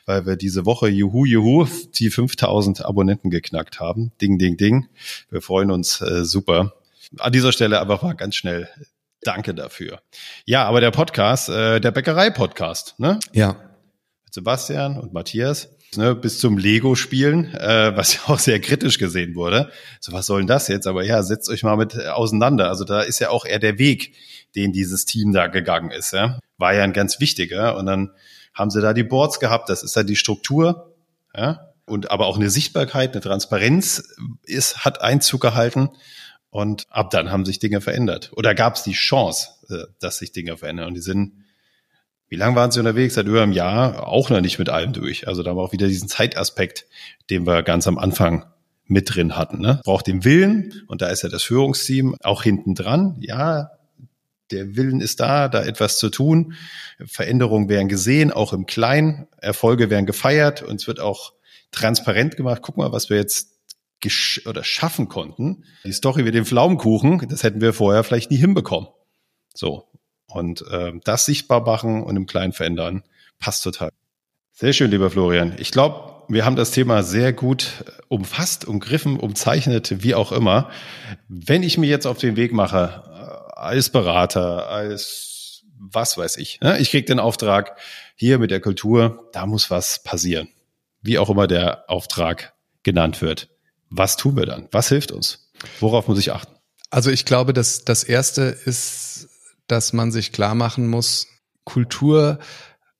weil wir diese Woche, juhu, juhu, die 5000 Abonnenten geknackt haben. Ding, ding, ding. Wir freuen uns äh, super. An dieser Stelle einfach mal ganz schnell Danke dafür. Ja, aber der Podcast, äh, der Bäckerei-Podcast, ne? Ja. Mit Sebastian und Matthias ne, bis zum Lego-Spielen, äh, was ja auch sehr kritisch gesehen wurde. So, was soll denn das jetzt? Aber ja, setzt euch mal mit auseinander. Also da ist ja auch eher der Weg, den dieses Team da gegangen ist. Ja? War ja ein ganz wichtiger. Und dann haben sie da die Boards gehabt. Das ist ja die Struktur. Ja? Und aber auch eine Sichtbarkeit, eine Transparenz ist, hat Einzug gehalten. Und ab dann haben sich Dinge verändert. Oder gab es die Chance, äh, dass sich Dinge verändern. Und die sind wie lange waren Sie unterwegs? Seit über einem Jahr auch noch nicht mit allem durch. Also da wir auch wieder diesen Zeitaspekt, den wir ganz am Anfang mit drin hatten. Ne? Braucht den Willen und da ist ja das Führungsteam auch hinten dran. Ja, der Willen ist da, da etwas zu tun. Veränderungen werden gesehen, auch im Kleinen. Erfolge werden gefeiert und es wird auch transparent gemacht. Guck mal, was wir jetzt oder schaffen konnten. Die Story mit dem Pflaumenkuchen, das hätten wir vorher vielleicht nie hinbekommen. So. Und äh, das sichtbar machen und im Kleinen verändern, passt total. Sehr schön, lieber Florian. Ich glaube, wir haben das Thema sehr gut umfasst, umgriffen, umzeichnet, wie auch immer. Wenn ich mir jetzt auf den Weg mache, äh, als Berater, als was weiß ich, ne? ich kriege den Auftrag, hier mit der Kultur, da muss was passieren. Wie auch immer der Auftrag genannt wird. Was tun wir dann? Was hilft uns? Worauf muss ich achten? Also ich glaube, dass das erste ist dass man sich klar machen muss, Kultur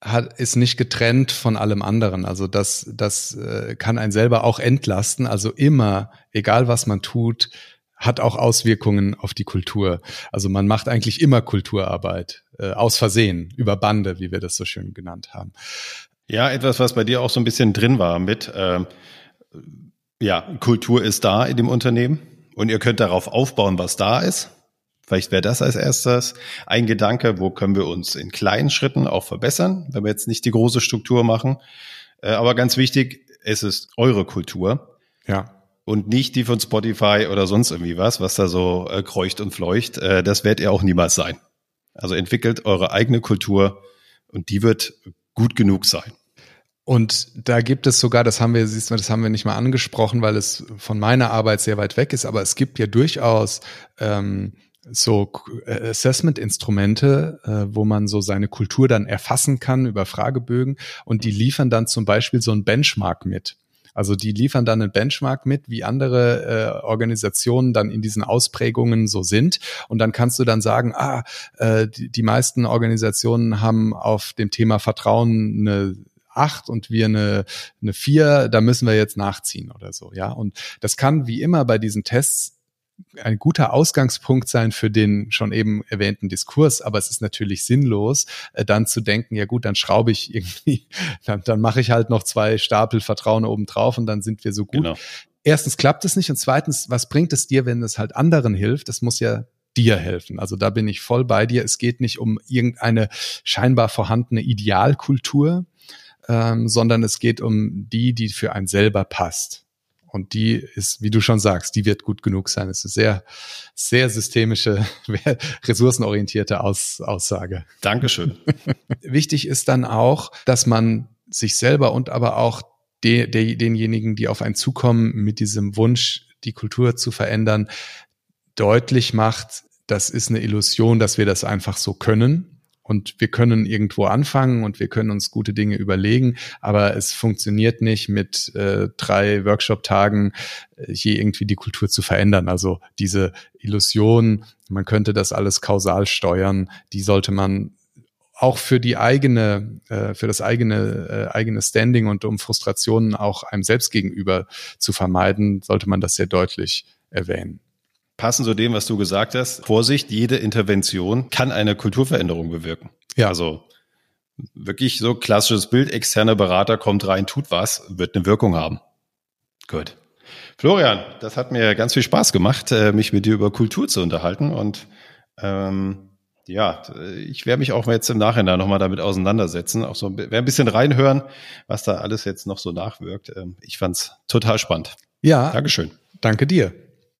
hat, ist nicht getrennt von allem anderen. Also das, das äh, kann einen selber auch entlasten. Also immer, egal was man tut, hat auch Auswirkungen auf die Kultur. Also man macht eigentlich immer Kulturarbeit, äh, aus Versehen, über Bande, wie wir das so schön genannt haben. Ja, etwas, was bei dir auch so ein bisschen drin war mit, äh, ja, Kultur ist da in dem Unternehmen und ihr könnt darauf aufbauen, was da ist. Vielleicht wäre das als erstes ein Gedanke, wo können wir uns in kleinen Schritten auch verbessern, wenn wir jetzt nicht die große Struktur machen. Äh, aber ganz wichtig, es ist eure Kultur. Ja. Und nicht die von Spotify oder sonst irgendwie was, was da so äh, kreucht und fleucht. Äh, das werdet ihr auch niemals sein. Also entwickelt eure eigene Kultur und die wird gut genug sein. Und da gibt es sogar, das haben wir, siehst du, das haben wir nicht mal angesprochen, weil es von meiner Arbeit sehr weit weg ist, aber es gibt ja durchaus ähm, so äh, Assessment-Instrumente, äh, wo man so seine Kultur dann erfassen kann über Fragebögen und die liefern dann zum Beispiel so ein Benchmark mit. Also die liefern dann einen Benchmark mit, wie andere äh, Organisationen dann in diesen Ausprägungen so sind. Und dann kannst du dann sagen, ah, äh, die, die meisten Organisationen haben auf dem Thema Vertrauen eine acht und wir eine, eine vier, da müssen wir jetzt nachziehen oder so, ja. Und das kann wie immer bei diesen Tests ein guter Ausgangspunkt sein für den schon eben erwähnten Diskurs, aber es ist natürlich sinnlos, äh, dann zu denken, ja gut, dann schraube ich irgendwie, [LAUGHS] dann, dann mache ich halt noch zwei Stapel Vertrauen oben drauf und dann sind wir so gut. Genau. Erstens klappt es nicht und zweitens, was bringt es dir, wenn es halt anderen hilft? Das muss ja dir helfen. Also da bin ich voll bei dir. Es geht nicht um irgendeine scheinbar vorhandene Idealkultur, ähm, sondern es geht um die, die für einen selber passt. Und die ist, wie du schon sagst, die wird gut genug sein. Es ist sehr, sehr systemische, [LAUGHS] ressourcenorientierte Aus, Aussage. Dankeschön. [LAUGHS] Wichtig ist dann auch, dass man sich selber und aber auch de, de, denjenigen, die auf einen zukommen, mit diesem Wunsch, die Kultur zu verändern, deutlich macht, das ist eine Illusion, dass wir das einfach so können, und wir können irgendwo anfangen und wir können uns gute Dinge überlegen, aber es funktioniert nicht mit äh, drei Workshop-Tagen äh, hier irgendwie die Kultur zu verändern. Also diese Illusion, man könnte das alles kausal steuern, die sollte man auch für die eigene, äh, für das eigene, äh, eigene Standing und um Frustrationen auch einem selbst gegenüber zu vermeiden, sollte man das sehr deutlich erwähnen. Passend zu dem, was du gesagt hast, Vorsicht, jede Intervention kann eine Kulturveränderung bewirken. Ja. Also wirklich so klassisches Bild, externer Berater kommt rein, tut was, wird eine Wirkung haben. Gut. Florian, das hat mir ganz viel Spaß gemacht, äh, mich mit dir über Kultur zu unterhalten. Und ähm, ja, ich werde mich auch jetzt im Nachhinein nochmal damit auseinandersetzen, auch so werde ein bisschen reinhören, was da alles jetzt noch so nachwirkt. Ähm, ich fand's total spannend. Ja. Dankeschön. Danke dir.